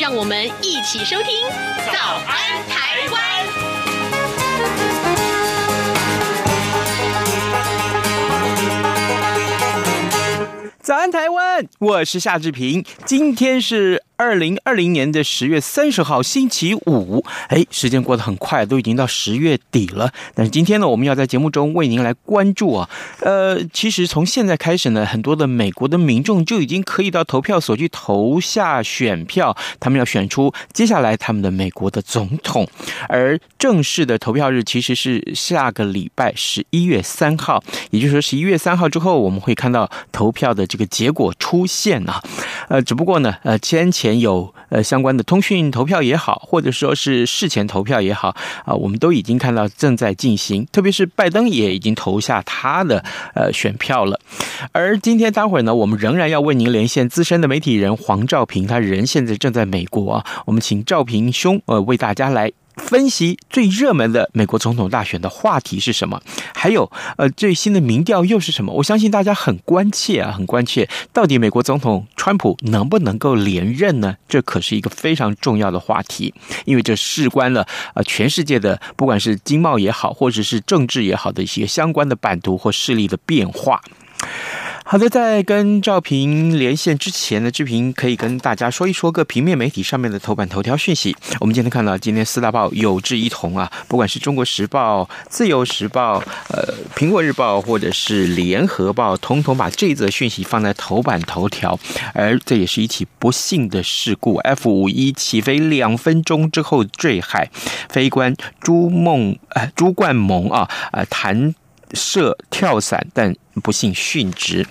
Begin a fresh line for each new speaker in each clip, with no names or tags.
让我们一起收听《早安台湾》。
早安台湾，我是夏志平，今天是。二零二零年的十月三十号星期五，哎，时间过得很快，都已经到十月底了。但是今天呢，我们要在节目中为您来关注啊，呃，其实从现在开始呢，很多的美国的民众就已经可以到投票所去投下选票，他们要选出接下来他们的美国的总统。而正式的投票日其实是下个礼拜十一月三号，也就是说十一月三号之后，我们会看到投票的这个结果出现啊。呃，只不过呢，呃，先前。有呃相关的通讯投票也好，或者说是事前投票也好啊，我们都已经看到正在进行。特别是拜登也已经投下他的呃选票了。而今天待会儿呢，我们仍然要为您连线资深的媒体人黄兆平，他人现在正在美国啊。我们请赵平兄呃为大家来。分析最热门的美国总统大选的话题是什么？还有，呃，最新的民调又是什么？我相信大家很关切啊，很关切，到底美国总统川普能不能够连任呢？这可是一个非常重要的话题，因为这事关了啊，全世界的不管是经贸也好，或者是政治也好的一些相关的版图或势力的变化。好的，在跟赵平连线之前呢，志平可以跟大家说一说各平面媒体上面的头版头条讯息。我们今天看到，今天四大报有志一同啊，不管是中国时报、自由时报、呃苹果日报或者是联合报，统统把这则讯息放在头版头条。而这也是一起不幸的事故，F 五一起飞两分钟之后坠海，飞官朱梦呃朱冠蒙啊呃弹射跳伞，但。不幸殉职。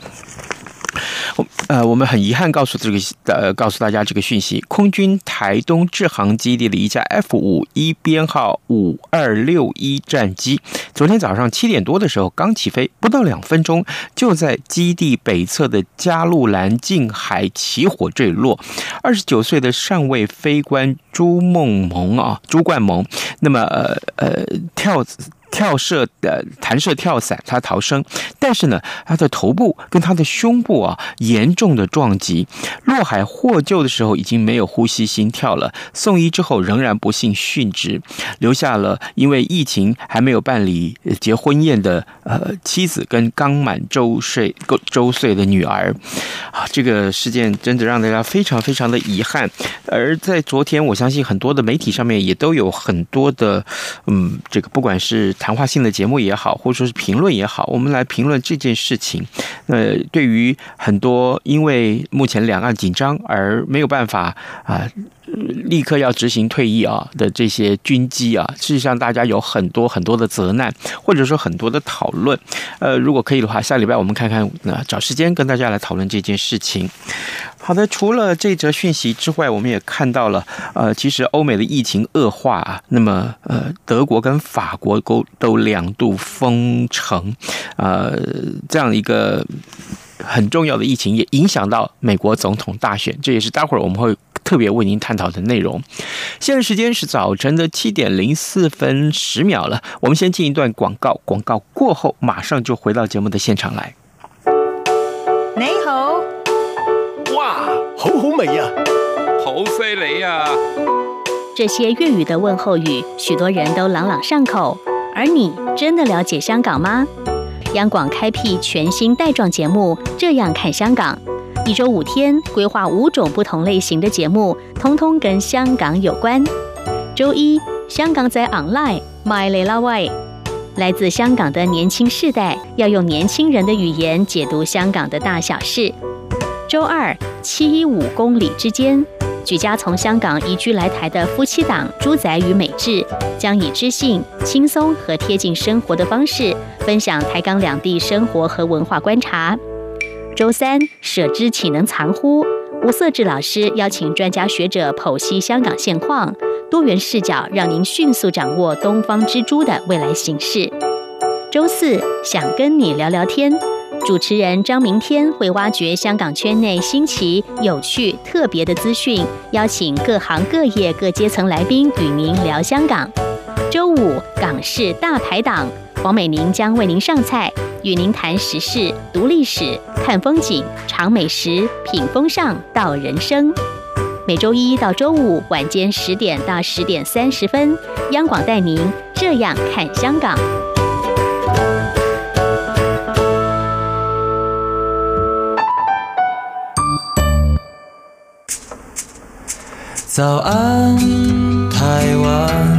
我呃，我们很遗憾告诉这个呃，告诉大家这个讯息：空军台东志航基地的一架 F 五一编号五二六一战机，昨天早上七点多的时候刚起飞，不到两分钟，就在基地北侧的加路兰近海起火坠落。二十九岁的上尉飞官朱梦蒙啊，朱冠蒙，那么呃呃跳。跳射的弹射跳伞，他逃生，但是呢，他的头部跟他的胸部啊严重的撞击，落海获救的时候已经没有呼吸心跳了，送医之后仍然不幸殉职，留下了因为疫情还没有办理结婚宴的呃妻子跟刚满周岁周岁的女儿，啊，这个事件真的让大家非常非常的遗憾。而在昨天，我相信很多的媒体上面也都有很多的嗯，这个不管是。谈话性的节目也好，或者说是评论也好，我们来评论这件事情。呃，对于很多因为目前两岸紧张而没有办法啊，立刻要执行退役啊的这些军机啊，事实上大家有很多很多的责难，或者说很多的讨论。呃，如果可以的话，下礼拜我们看看，呃，找时间跟大家来讨论这件事情。好的，除了这则讯息之外，我们也看到了，呃，其实欧美的疫情恶化啊，那么呃，德国跟法国都都两度封城，呃，这样一个很重要的疫情也影响到美国总统大选，这也是待会儿我们会特别为您探讨的内容。现在时间是早晨的七点零四分十秒了，我们先进一段广告，广告过后马上就回到节目的现场来。
你好。
哇，好好味呀，
好犀利呀！
这些粤语的问候语，许多人都朗朗上口。而你真的了解香港吗？央广开辟全新带状节目《这样看香港》，一周五天，规划五种不同类型的节目，通通跟香港有关。周一，香港仔 online，My 雷拉外，来自香港的年轻世代，要用年轻人的语言解读香港的大小事。周二，七一五公里之间，举家从香港移居来台的夫妻档朱仔与美智，将以知性、轻松和贴近生活的方式，分享台港两地生活和文化观察。周三，舍之岂能藏乎？吴色志老师邀请专家学者剖析香港现况，多元视角让您迅速掌握东方之珠的未来形势。周四想跟你聊聊天，主持人张明天会挖掘香港圈内新奇、有趣、特别的资讯，邀请各行各业各阶层来宾与您聊香港。周五港式大排档，黄美玲将为您上菜，与您谈时事、读历史、看风景、尝美食、品风尚、道人生。每周一到周五晚间十点到十点三十分，央广带您这样看香港。
早安，台湾，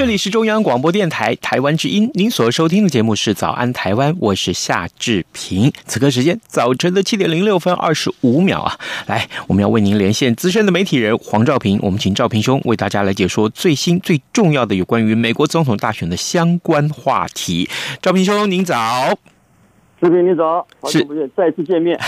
这里是中央广播电台台湾之音，您所收听的节目是《早安台湾》，我是夏志平。此刻时间早晨的七点零六分二十五秒啊，来，我们要为您连线资深的媒体人黄兆平，我们请赵平兄为大家来解说最新最重要的有关于美国总统大选的相关话题。赵平兄，您早。
视频你早，好久不见，再次见面，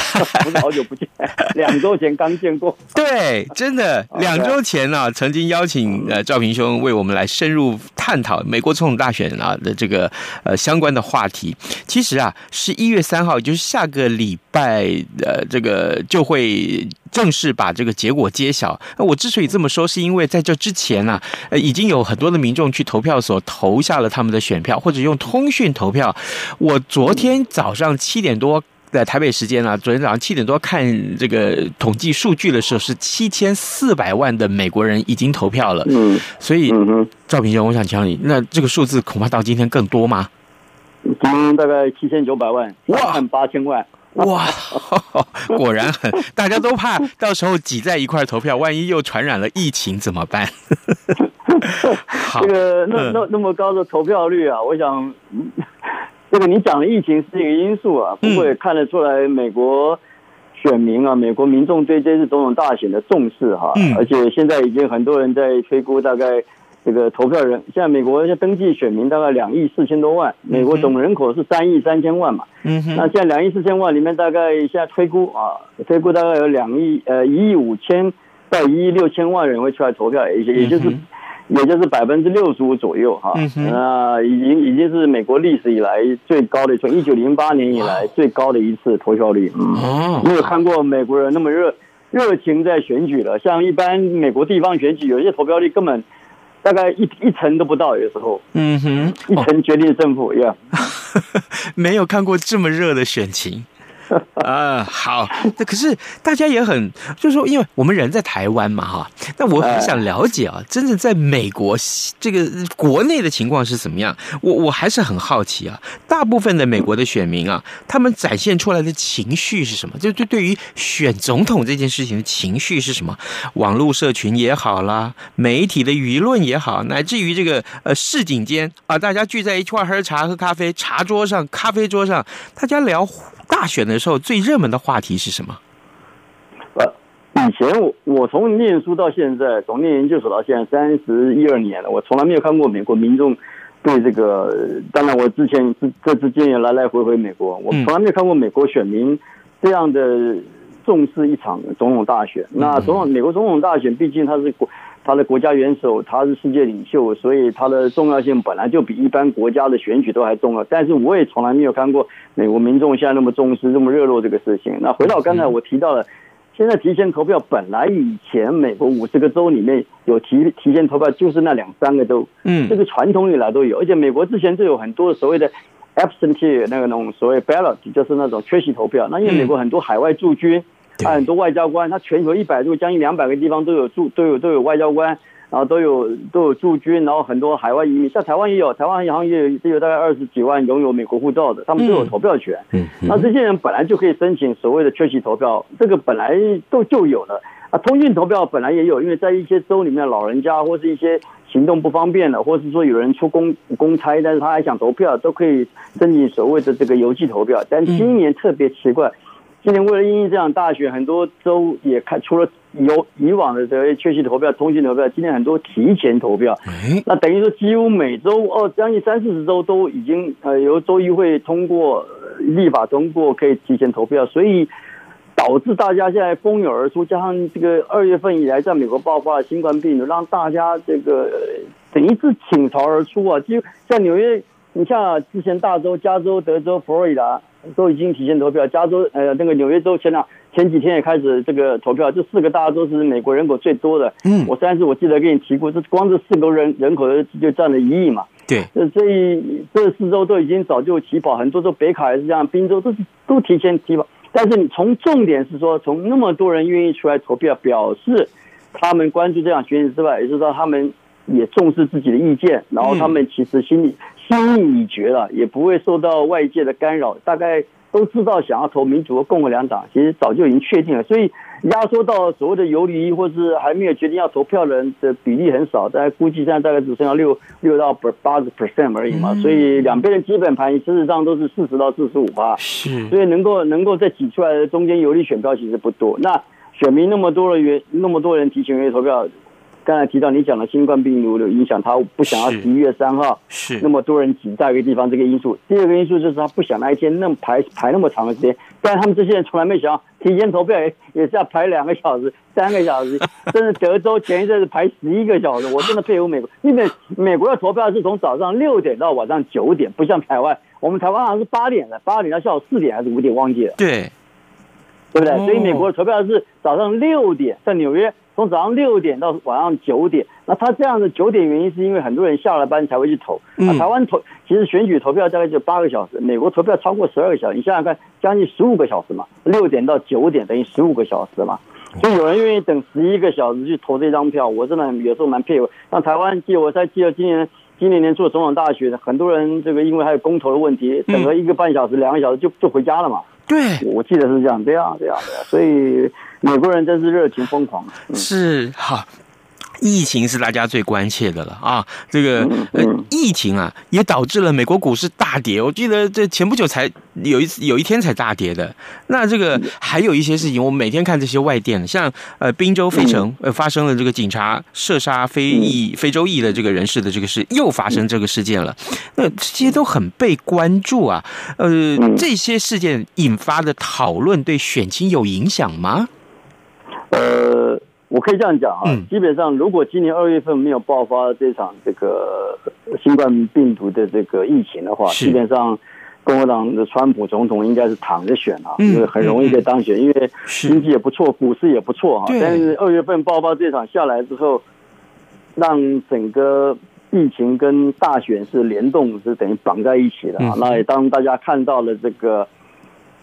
不 是好久不见，两周前刚见过。
对，真的，两周前呢、啊，曾经邀请呃赵平兄为我们来深入探讨美国总统大选啊的这个呃相关的话题。其实啊，十一月三号，就是下个礼拜，呃，这个就会。正式把这个结果揭晓。那我之所以这么说，是因为在这之前呢、啊，呃，已经有很多的民众去投票所投下了他们的选票，或者用通讯投票。我昨天早上七点多在台北时间啊，昨天早上七点多看这个统计数据的时候，是七千四百万的美国人已经投票了。嗯，所以赵平兄，我想请你，那这个数字恐怕到今天更多吗？
今天大概七千九百万，哇，八千万。
哇，果然很，大家都怕到时候挤在一块投票，万一又传染了疫情怎么办？
这个那那那么高的投票率啊，我想，这个你讲的疫情是一个因素啊，不过也看得出来美国选民啊，美国民众对这次总统大选的重视哈，而且现在已经很多人在推估大概。这个投票人，现在美国登记选民大概两亿四千多万，美国总人口是三亿三千万嘛，嗯，那现在两亿四千万里面大概现在推估啊，推估大概有两亿呃一亿五千到一亿六千万人会出来投票，也也就是也就是百分之六十五左右哈，那已经已经是美国历史以来最高的，从一九零八年以来最高的一次投票率，嗯，没有看过美国人那么热热情在选举了，像一般美国地方选举，有些投票率根本。大概一一层都不到，有时候，嗯哼，一层决定胜负，呀，
没有看过这么热的选情。啊，好，那可是大家也很，就是说，因为我们人在台湾嘛，哈，那我很想了解啊，真正在美国这个国内的情况是怎么样？我我还是很好奇啊。大部分的美国的选民啊，他们展现出来的情绪是什么？就对对于选总统这件事情的情绪是什么？网络社群也好啦，媒体的舆论也好，乃至于这个呃市井间啊，大家聚在一块喝茶喝咖啡，茶桌上、咖啡桌上，大家聊。大选的时候最热门的话题是什么？
呃以前我我从念书到现在，从念研究所到现在三十一二年了，我从来没有看过美国民众对这个。当然，我之前这这之间也来来回回美国，我从来没有看过美国选民这样的重视一场总统大选。那总统美国总统大选，毕竟它是国。他的国家元首，他是世界领袖，所以他的重要性本来就比一般国家的选举都还重要。但是我也从来没有看过美国民众现在那么重视、这么热络这个事情。那回到刚才我提到了，现在提前投票，本来以前美国五十个州里面有提提前投票，就是那两三个州，嗯，这个传统以来都有。而且美国之前就有很多所谓的 absentee 那个那种所谓 ballot，就是那种缺席投票。那因为美国很多海外驻军。他很多外交官，他全球一百多将近两百个地方都有驻，都有都有外交官，然后都有都有驻军，然后很多海外移民，像台湾也有，台湾好像也有，也有大概二十几万拥有美国护照的，他们都有投票权。嗯，那这些人本来就可以申请所谓的缺席投票，这个本来都就有了。啊，通讯投票本来也有，因为在一些州里面，老人家或是一些行动不方便的，或是说有人出公公差，但是他还想投票，都可以申请所谓的这个邮寄投票。但今年特别奇怪，今年为了应应这场大选，很多州也开除了有以往的这些确信投票、通信投票，今年很多提前投票。那等于说几乎每周哦，将近三四十周都已经呃由州议会通过立法通过，可以提前投票，所以。导致大家现在蜂拥而出，加上这个二月份以来在美国爆发的新冠病毒，让大家这个等于是倾巢而出啊！就像纽约，你像之前大州加州、德州、佛罗里达都已经提前投票，加州呃那个纽约州前两前几天也开始这个投票，这四个大州是美国人口最多的。嗯，我上次我记得跟你提过，这光这四个人人口就占了一亿嘛。
对，
这这这四周都已经早就起跑，很多州北卡也是这样，宾州都是都提前起跑。但是你从重点是说，从那么多人愿意出来投票，表示他们关注这场选举之外，也就是说他们也重视自己的意见，然后他们其实心里心意已决了，也不会受到外界的干扰，大概都知道想要投民主和共和两党，其实早就已经确定了，所以。压缩到所谓的游离或是还没有决定要投票的人的比例很少，大概估计现在大概只剩下六六到八十 percent 而已嘛，所以两边的基本盘事实上都是四十到四十五吧，是，所以能够能够再挤出来的中间游离选票其实不多。那选民那么多的原那么多人提前愿意投票。刚才提到你讲的新冠病毒的影响，他不想要十一月三号是那么多人挤在一个地方，这个因素。第二个因素就是他不想那一天那么排排那么长的时间。但他们这些人从来没想到提前投票也也是要排两个小时、三个小时，甚至德州前一阵子排十一个小时。我真的佩服美国，因为美国的投票是从早上六点到晚上九点，不像台湾，我们台湾好像是八点的，八点到下午四点还是五点忘记了。
对，
对不对？所以美国的投票是早上六点，在纽约。从早上六点到晚上九点，那他这样的九点原因是因为很多人下了班才会去投。那台湾投其实选举投票大概就八个小时，美国投票超过十二个小时，你想想看，将近十五个小时嘛，六点到九点等于十五个小时嘛，所以有人愿意等十一个小时去投这张票，我真的有时候蛮佩服。像台湾记我在记得今年今年年初的总统大选，很多人这个因为还有公投的问题，等了一个半小时、两个小时就就回家了嘛。
对，
我记得是这样，这样，这样，这样，所以。美国人真是热情疯狂，
嗯、是好。疫情是大家最关切的了啊！这个呃，疫情啊，也导致了美国股市大跌。我记得这前不久才有一次，有一天才大跌的。那这个还有一些事情，我们每天看这些外电，像呃，宾州费城呃发生了这个警察射杀非裔非洲裔的这个人士的这个事，又发生这个事件了。那这些都很被关注啊。呃，这些事件引发的讨论对选情有影响吗？
呃。我可以这样讲啊，基本上如果今年二月份没有爆发这场这个新冠病毒的这个疫情的话，基本上共和党的川普总统应该是躺着选啊，因为很容易可以当选，因为经济也不错，股市也不错啊。但是二月份爆发这场下来之后，让整个疫情跟大选是联动，是等于绑在一起的啊。那也当大家看到了这个。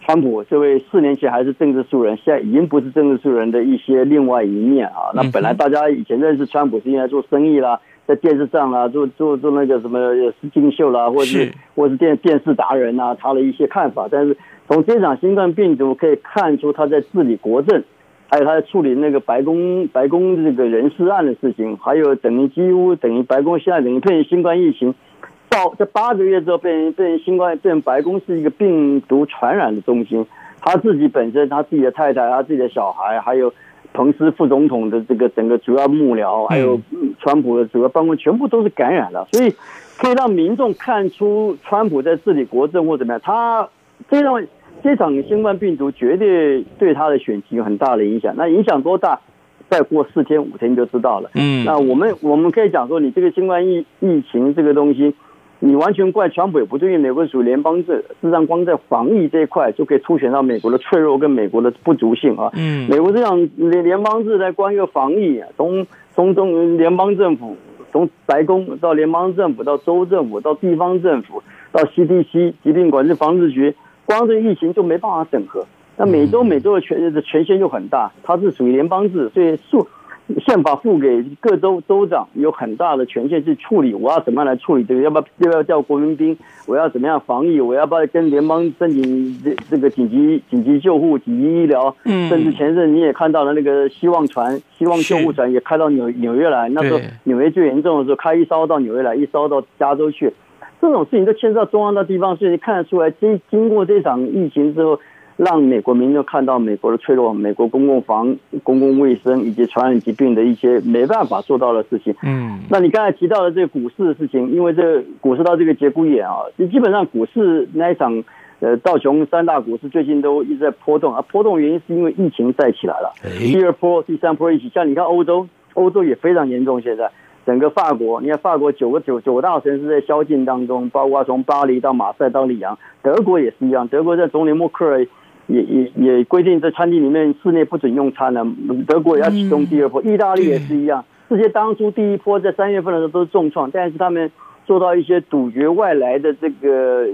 川普这位四年前还是政治素人，现在已经不是政治素人的一些另外一面啊。那本来大家以前认识川普是因为做生意啦，在电视上啦，做做做那个什么实境秀啦，或者是或者是电电视达人啊，他的一些看法。但是从这场新冠病毒可以看出他在治理国政，还有他在处理那个白宫白宫这个人事案的事情，还有等于几乎等于白宫现在等于对新冠疫情。到这八个月之后，被人被人新冠被人白宫是一个病毒传染的中心。他自己本身，他自己的太太，他自己的小孩，还有彭斯副总统的这个整个主要幕僚，还有川普的主要办公，全部都是感染了。所以可以让民众看出川普在治理国政或怎么样。他这场这场新冠病毒绝对对他的选情有很大的影响。那影响多大？再过四天五天就知道了。嗯，那我们我们可以讲说，你这个新冠疫疫情这个东西。你完全怪川普也不对，因为美国属于联邦制，事实上光在防疫这一块就可以凸显到美国的脆弱跟美国的不足性啊。嗯，美国这样联联邦制在关于防疫，从从中联邦政府，从白宫到联邦政府到州政府到地方政府到 CDC 疾病管制防治局，光这疫情就没办法整合。那每州每州的权的权限又很大，它是属于联邦制，所以数宪法赋给各州州长有很大的权限去处理，我要怎么样来处理这个？要不要要不要叫国民兵？我要怎么样防疫？我要不要跟联邦申请这这个紧急紧急救护、紧急医疗？嗯，甚至前阵你也看到了那个希望船、希望救护船也开到纽纽约来，那时候纽约最严重的时候，开一艘到纽约来，一艘到加州去，这种事情都牵涉到中央的地方，所以你看得出来，经经过这场疫情之后。让美国民众看到美国的脆弱，美国公共防、公共卫生以及传染疾病的一些没办法做到的事情。嗯，那你刚才提到的这个股市的事情，因为这个股市到这个节骨眼啊，基本上股市那一场，呃，道琼三大股市最近都一直在波动啊，波动原因是因为疫情再起来了，第二波、第三波一起，像你看欧洲，欧洲也非常严重，现在整个法国，你看法国九个九九大城市在宵禁当中，包括从巴黎到马赛到里昂，德国也是一样，德国在总理默克尔。也也也规定在餐厅里面室内不准用餐了。德国也要启动第二波，意大利也是一样。这些当初第一波在三月份的时候都是重创，但是他们做到一些杜绝外来的这个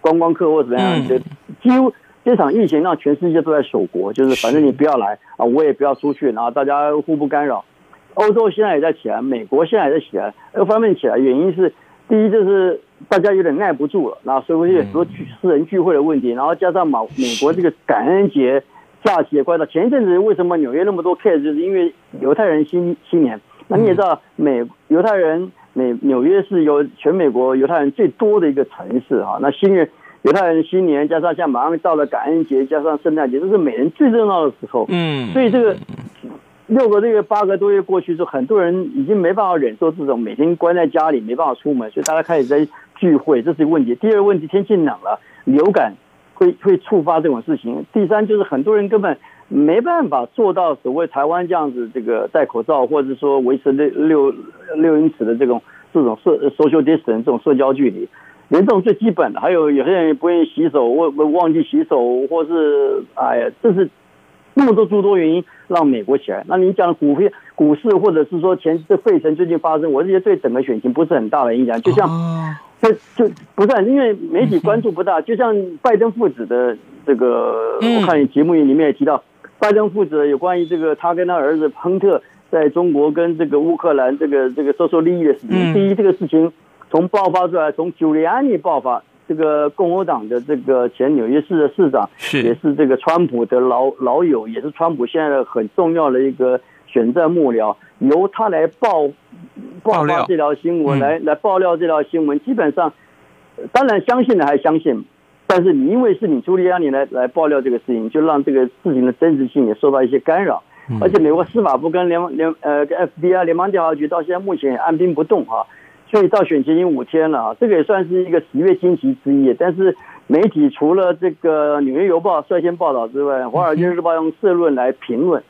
观光客或怎么样的，几乎这场疫情让全世界都在守国，就是反正你不要来啊，我也不要出去，然后大家互不干扰。欧洲现在也在起来，美国现在也在起来，各方面起来原因是第一就是。大家有点耐不住了，然后所以有很多聚私人聚会的问题，然后加上美美国这个感恩节假期也快到，前一阵子为什么纽约那么多 case，就是因为犹太人新新年。那你也知道，美犹太人美纽约是有全美国犹太人最多的一个城市哈。那新年犹太人新年加上像马上到了感恩节，加上圣诞节，这是每人最热闹的时候。嗯，所以这个。六个月、八个多月过去之后，很多人已经没办法忍受这种每天关在家里没办法出门，所以大家开始在聚会，这是一个问题。第二个问题，天气冷了，流感会会触发这种事情。第三就是很多人根本没办法做到所谓台湾这样子，这个戴口罩，或者说维持六六六英尺的这种这种社 social distance 这种社交距离，连这种最基本的，还有有些人不愿意洗手，忘忘记洗手，或是哎呀，这是。那么多诸多原因让美国起来，那你讲股票、股市，或者是说前这费城最近发生，我这些对整个选情不是很大的影响。就像这就不是因为媒体关注不大，就像拜登父子的这个，我看你节目里面也提到，拜登父子有关于这个他跟他儿子亨特在中国跟这个乌克兰这个这个收受利益的事情。第一，这个事情从爆发出来，从朱利安尼爆发。这个共和党的这个前纽约市的市长，是也是这个川普的老老友，也是川普现在很重要的一个选战幕僚，由他来爆爆料这条新闻，来来爆料这条新闻。基本上，当然相信的还相信，但是你因为是你朱利安尼来来爆料这个事情，就让这个事情的真实性也受到一些干扰。而且美国司法部跟联联呃跟 FBI 联邦调查局到现在目前也按兵不动哈。所以到选前已经五天了啊，这个也算是一个十月惊奇之一。但是媒体除了这个《纽约邮报》率先报道之外，《华尔街日报》用社论来评论，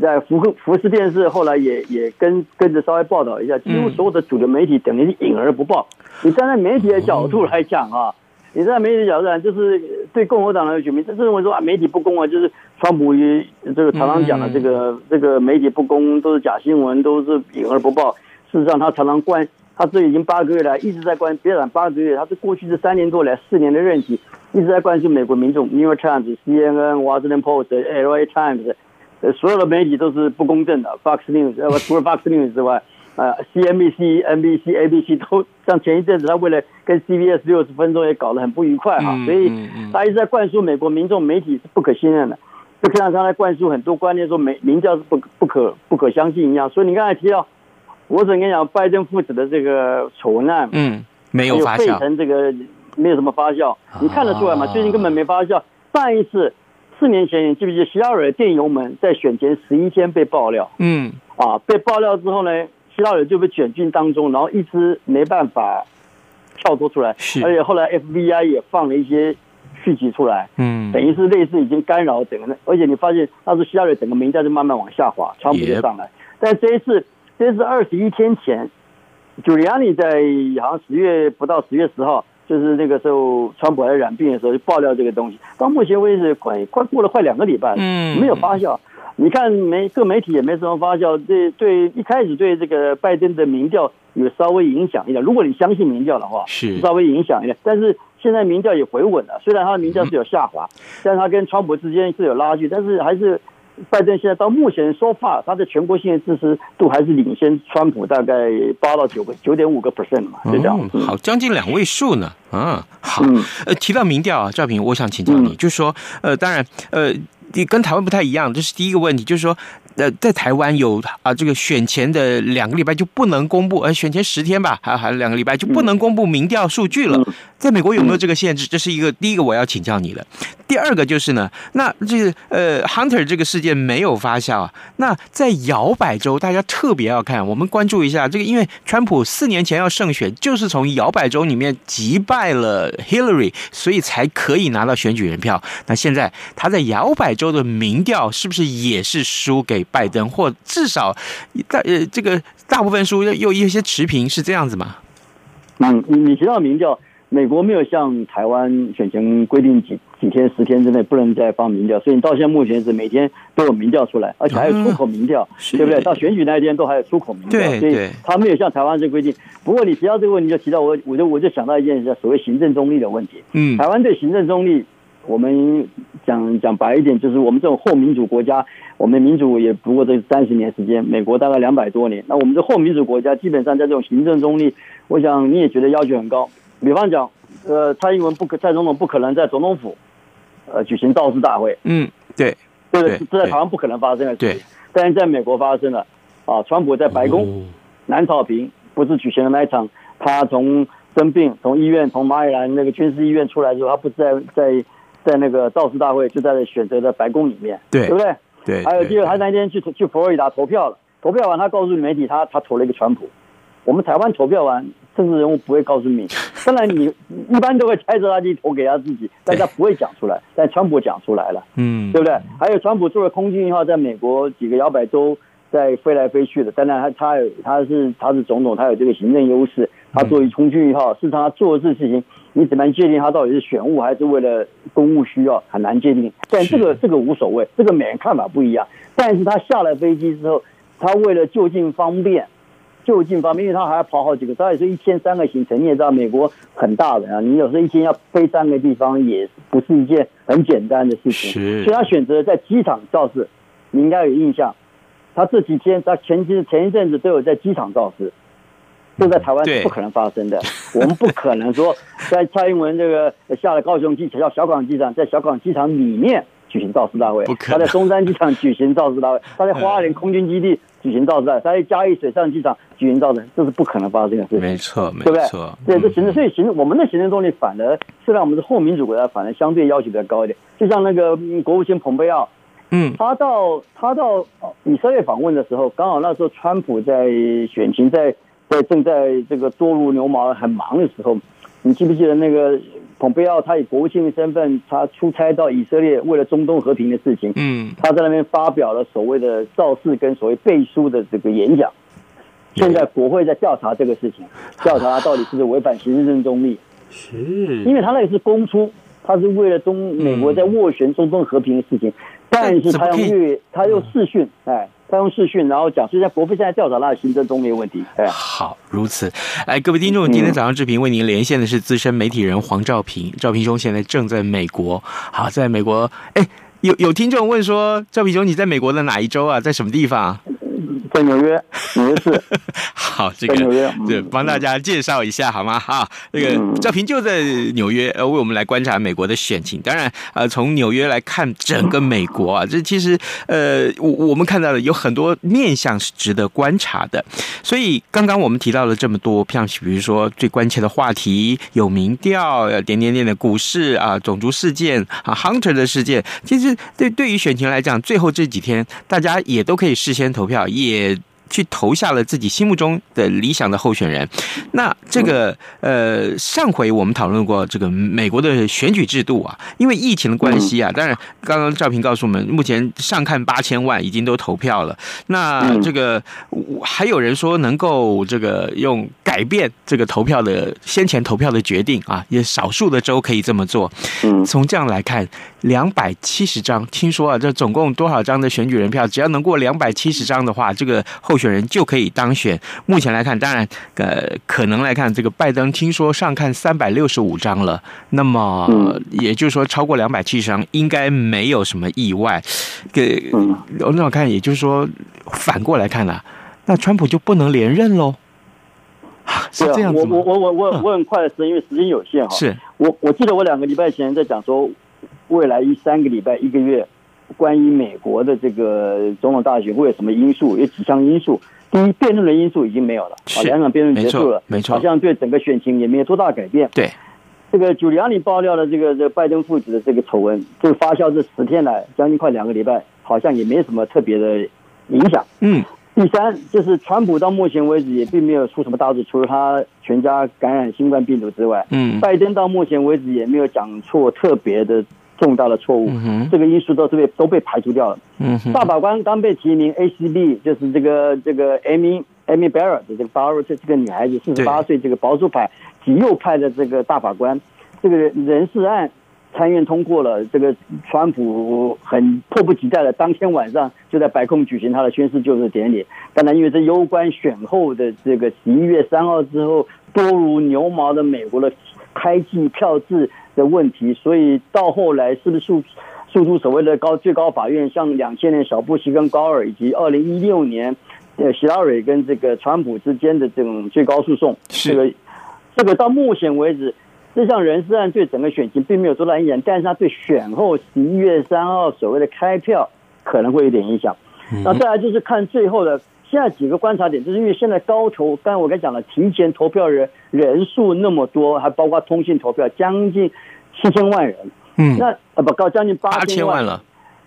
在福克福斯电视后来也也跟跟着稍微报道一下。几乎所有的主流媒体等于是隐而不报。你站在媒体的角度来讲啊，你站在媒体的角度来讲，就是对共和党的选民，就是认为说啊，媒体不公啊，就是川普于这个常常讲的这个这个媒体不公都是假新闻，都是隐而不报。事实上，他常常关。他这已经八个月来一直在关，别讲八个月，他是过去这三年多来四年的任期，一直在关心美国民众。New York Times、CNN、Washington Post、LA Times，呃，所有的媒体都是不公正的。Fox News，呃，除了 Fox News 之外，呃，CNBC、NBC、ABC 都像前一阵子，他为了跟 CBS 六十分钟也搞得很不愉快哈，所以他一直在灌输美国民众媒体是不可信任的，就像他来灌输很多观念，说美民调是不不可不可相信一样。所以你刚才提到。我只跟你讲，拜登父子的这个丑闻案，嗯，没有发酵，费城这个没有什么发酵，你看得出来吗？最近根本没发酵。上一次四年前，你记不记得希拉蕊电邮门在选前十一天被爆料？嗯，啊，被爆料之后呢，希拉蕊就被卷进当中，然后一直没办法跳脱出来，是，而且后来 FBI 也放了一些续集出来，嗯，等于是类似已经干扰整个，而且你发现那时希拉蕊整个民调就慢慢往下滑，川普就上来，但这一次。这是二十一天前，朱利安尼在好像十月不到十月十号，就是那个时候川普还染病的时候就爆料这个东西。到目前为止，快快过了快两个礼拜了，嗯，没有发酵。你看媒各媒体也没什么发酵。对对，一开始对这个拜登的民调有稍微影响一点。如果你相信民调的话，是稍微影响一点。但是现在民调也回稳了，虽然他的民调是有下滑，但是他跟川普之间是有拉锯，但是还是。拜登现在到目前说法，他的全国性的支持度还是领先川普大概八到九个九点五个 percent 嘛，就这样。
嗯、好，将近两位数呢。啊，好。呃，提到民调啊，赵平，我想请教你，嗯、就是说，呃，当然，呃，你跟台湾不太一样，这是第一个问题，就是说。呃，在台湾有啊，这个选前的两个礼拜就不能公布，呃，选前十天吧，还还两个礼拜就不能公布民调数据了。在美国有没有这个限制？这是一个第一个我要请教你的。第二个就是呢，那这个呃，Hunter 这个事件没有发酵啊。那在摇摆州，大家特别要看，我们关注一下这个，因为川普四年前要胜选，就是从摇摆州里面击败了 Hillary，所以才可以拿到选举人票。那现在他在摇摆州的民调是不是也是输给？拜登或至少大呃，这个大部分输又有一些持平，是这样子吗？
嗯，你你提到民调，美国没有像台湾选前规定几几天十天之内不能再放民调，所以你到现在目前是每天都有民调出来，而且还有出口民调，嗯、对不对？到选举那一天都还有出口民调，
对
所以他没有像台湾这规定。不过你提到这个问题，就提到我，我就我就想到一件事，所谓行政中立的问题。嗯，台湾对行政中立。我们讲讲白一点，就是我们这种后民主国家，我们民主也不过这三十年时间，美国大概两百多年。那我们这后民主国家，基本上在这种行政中立，我想你也觉得要求很高。比方讲，呃，蔡英文不可，蔡总统不可能在总统府，呃，举行造势大会。
嗯，对，
这个这在台湾不可能发生的事情。
对，
但是在美国发生了。啊，川普在白宫南草坪不是举行了那一场，他从生病从医院从马里兰那个军事医院出来之后，他不是在在。在那个造势大会就在选择的白宫里面，
对，
对不对？
对。
还有，就他那天去去佛罗里达投票了，投票完他告诉媒体，他他投了一个川普。我们台湾投票完，政治人物不会告诉你，当然你一般都会猜着他去投给他自己，但他不会讲出来。但川普讲出来了，嗯，对不对？还有川普坐了空军一号，在美国几个摇摆州在飞来飞去的，当然他他有他是他是总统，他有这个行政优势，他作为空军一号，事实上他做的这事情。你怎么样界定他到底是选务还是为了公务需要，很难界定。但这个这个无所谓，这个每人看法不一样。但是他下了飞机之后，他为了就近方便，就近方便，因为他还要跑好几个，他也是一天三个行程。你也知道，美国很大的啊，你有时候一天要飞三个地方，也不是一件很简单的事情。所以他选择在机场造势。你应该有印象，他这几天他前期前一阵子都有在机场造势。这在台湾是不可能发生的，我们不可能说在蔡英文这个下了高雄机场，叫小港机场，在小港机场里面举行造势大会，他在中山机场举行造势大会，他在花莲空军基地举行造势大会，他在嘉义水上机场举行造势，这是不可能发生的事情。
没错，没错，
对不对？对，这行政，所以行政，我们的行政动力反而是让我们的后民主国家反而相对要求比较高一点。就像那个国务卿蓬佩奥，嗯，他到他到以色列访问的时候，刚好那时候川普在选情在。在正在这个多如牛毛很忙的时候，你记不记得那个蓬佩奥他以国务卿的身份，他出差到以色列为了中东和平的事情，嗯，他在那边发表了所谓的造势跟所谓背书的这个演讲。现在国会在调查这个事情，调查到底是不是违反行政中立，是，因为他那个是公出，他是为了中美国在斡旋中东和平的事情，但是他用越他又视讯，哎。他用视讯，然后讲，所以在国父现在调查他的行政中没有问题。哎，
好，如此。来，各位听众，今天早上志平为您连线的是资深媒体人黄兆平。兆平兄现在正在美国。好，在美国，哎，有有听众问说，兆平兄你在美国的哪一州啊？在什么地方？
在纽约，纽约市。
好，这个对，帮大家介绍一下好吗？哈，那个赵平就在纽约，呃，为我们来观察美国的选情。当然，呃，从纽约来看整个美国啊，这其实呃，我我们看到了有很多面向是值得观察的。所以刚刚我们提到了这么多，像比如说最关切的话题，有民调，点点点的股市啊，种族事件啊，Hunter 的事件，其实对对于选情来讲，最后这几天大家也都可以事先投票，也。也去投下了自己心目中的理想的候选人。那这个呃，上回我们讨论过这个美国的选举制度啊，因为疫情的关系啊，当然刚刚赵平告诉我们，目前上看八千万已经都投票了。那这个还有人说能够这个用改变这个投票的先前投票的决定啊，也少数的州可以这么做。从这样来看，两百七十张，听说啊，这总共多少张的选举人票？只要能过两百七十张的话，这个候选人就可以当选。目前来看，当然，呃，可能来看，这个拜登听说上看三百六十五张了，那么也就是说，超过两百七十张应该没有什么意外。给那我看，也就是说，反过来看了，那川普就不能连任喽？是这样子吗？
我我我我我很快的时间，因为时间有限哈。
是
我我记得我两个礼拜前在讲说。未来一三个礼拜一个月，关于美国的这个总统大选会有什么因素？有几项因素。第一，辩论的因素已经没有了，啊，两场辩论结束了，
没错，
好像对整个选情也没有多大改变。
对，
这个朱利安尼爆料的这个这个拜登父子的这个丑闻，这个发酵这十天来，将近快两个礼拜，好像也没什么特别的影响。
嗯。
第三，就是川普到目前为止也并没有出什么大事，除了他全家感染新冠病毒之外，
嗯，
拜登到目前为止也没有讲错特别的。重大的错误，嗯、这个因素都是被都被排除掉了。
嗯，
大法官刚被提名，ACB 就是这个这个 Amy Amy Barrett 的这个 Barrett 这个女孩子，四十八岁，这个保守派极右派的这个大法官，这个人事案参院通过了，这个川普很迫不及待的当天晚上就在白宫举行他的宣誓就职典礼。当然，因为这攸关选后的这个十一月三号之后多如牛毛的美国的开计票制。的问题，所以到后来是不是诉诉诸所谓的高最高法院，像两千年小布希跟高尔，以及二零一六年呃希拉蕊跟这个川普之间的这种最高诉讼，这个这个到目前为止，这项人事案对整个选情并没有多大影响，但是他对选后十一月三号所谓的开票可能会有点影响。那再来就是看最后的。现在几个观察点，就是因为现在高投，刚才我刚才讲了，提前投票人人数那么多，还包括通信投票，将近七千万人。
嗯，
那呃不高，将近八千万了，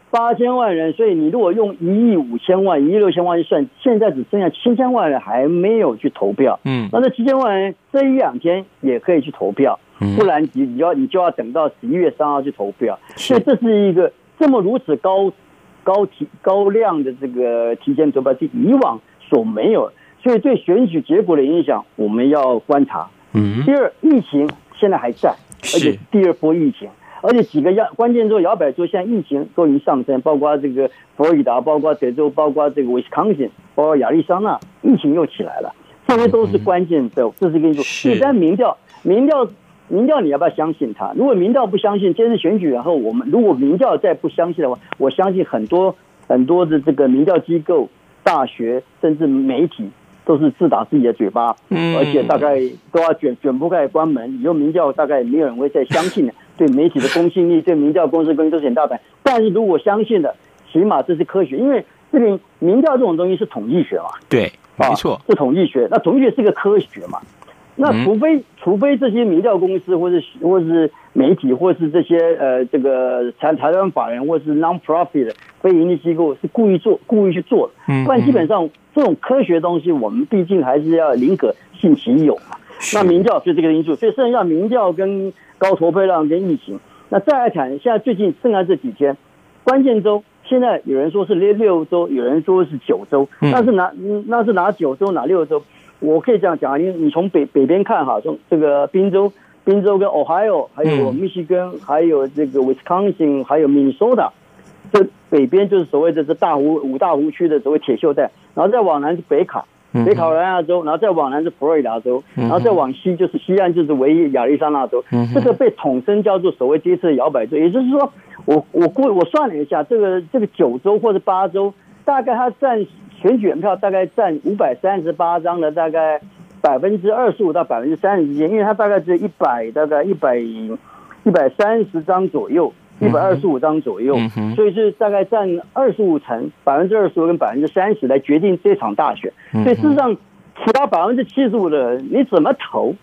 八千万人。所以你如果用一亿五千万、一亿六千万去算，现在只剩下七千万人还没有去投票。
嗯，
那这七千万人这一两天也可以去投票，不然你你要你就要等到十一月三号去投票。所以这是一个这么如此高。高提高量的这个提前投票，是以往所没有，所以对选举结果的影响，我们要观察。
嗯。
第二，疫情现在还在，而且第二波疫情，而且几个摇关键州摇摆州现在疫情都已经上升，包括这个佛罗里达，包括德州，包括这个威斯康星，包括亚利桑那，疫情又起来了，这些都是关键州，这是一个因素。第三，民调，民调。民调你要不要相信他？如果民调不相信，这次选举然后我们如果民调再不相信的话，我相信很多很多的这个民调机构、大学甚至媒体都是自打自己的嘴巴，嗯，而且大概都要卷卷铺盖关门，以后民调大概没有人会再相信了。对媒体的公信力，对民调公司公信都是很大的。但是如果相信的，起码这是科学，因为这边民调这种东西是统计学嘛，
对，没错，
是统计学。那统计学是个科学嘛。那除非除非这些民调公司，或是或是媒体，或是这些呃这个财财团法人，或是 non-profit 的非盈利机构是故意做故意去做的，不然基本上这种科学东西，我们毕竟还是要宁可信其有嘛。那民调是这个因素，所以剩下民调跟高投票量跟疫情。那再来谈，现在最近剩下这几天关键周，现在有人说是六六周，有人说是九周，那是哪那是哪九周哪六州？我可以这样讲啊，因为你从北北边看哈，从这个宾州、宾州跟 Ohio，还有密西根，还有这个 Wisconsin，还有 Minnesota，这北边就是所谓的这大湖五大湖区的所谓铁锈带，然后再往南是北卡，北卡罗来纳州，然后再往南是佛罗里达州，然后再往西就是西岸就是唯一亚利桑那州，这个被统称叫做所谓这次摇摆州，也就是说，我我估我算了一下，这个这个九州或者八州，大概它占。选举人票大概占五百三十八张的大概百分之二十五到百分之三十之间，因为它大概只有一百大概一百一百三十张左右，一百二十五张左右，所以是大概占二十五成百分之二十五跟百分之三十来决定这场大选。所以事实上，其他百分之七十五的人你怎么投，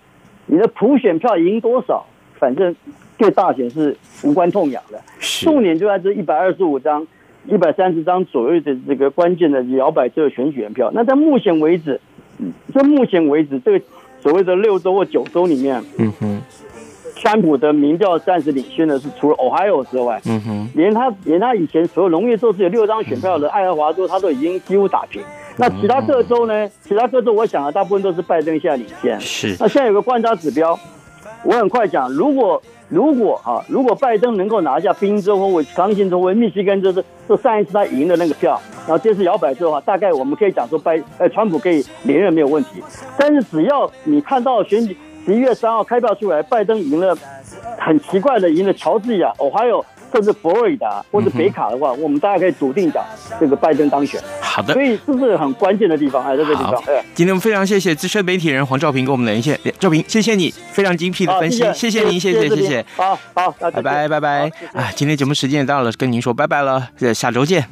你的普选票赢多少，反正对大选是无关痛痒的。重点就在这一百二十五张。一百三十张左右的这个关键的摇摆州选举人票，那在目前为止，在目前为止，这个所谓的六州或九州里面，
嗯哼，
川普的民调暂时领先的是除了 Ohio 之外，
嗯哼，
连他连他以前所有农业州是有六张选票的爱荷华州，他都已经几乎打平。那其他各州呢？其他各州我想啊，大部分都是拜登现在领先。
是。
那现在有个观察指标，我很快讲，如果如果啊，如果拜登能够拿下宾州或威斯康星州或密西根州，是这上一次他赢的那个票，然后这次摇摆州的话，大概我们可以讲说拜呃川普可以连任没有问题。但是只要你看到选举十一月三号开票出来，拜登赢了，很奇怪的赢了乔治亚，哦，还有。甚至佛罗里达或者北卡的话，嗯、我们大家可以笃定讲这个拜登当选。
好的，
所以这是很关键的地方，哎，在这个地方。哎，
今天我们非常谢谢资深媒体人黄兆平跟我们连线，兆平，谢谢你非常精辟的分析，谢谢您，谢谢谢谢。
好好，
拜拜拜拜。啊，今天节目时间也到了，跟您说拜拜了，下周见。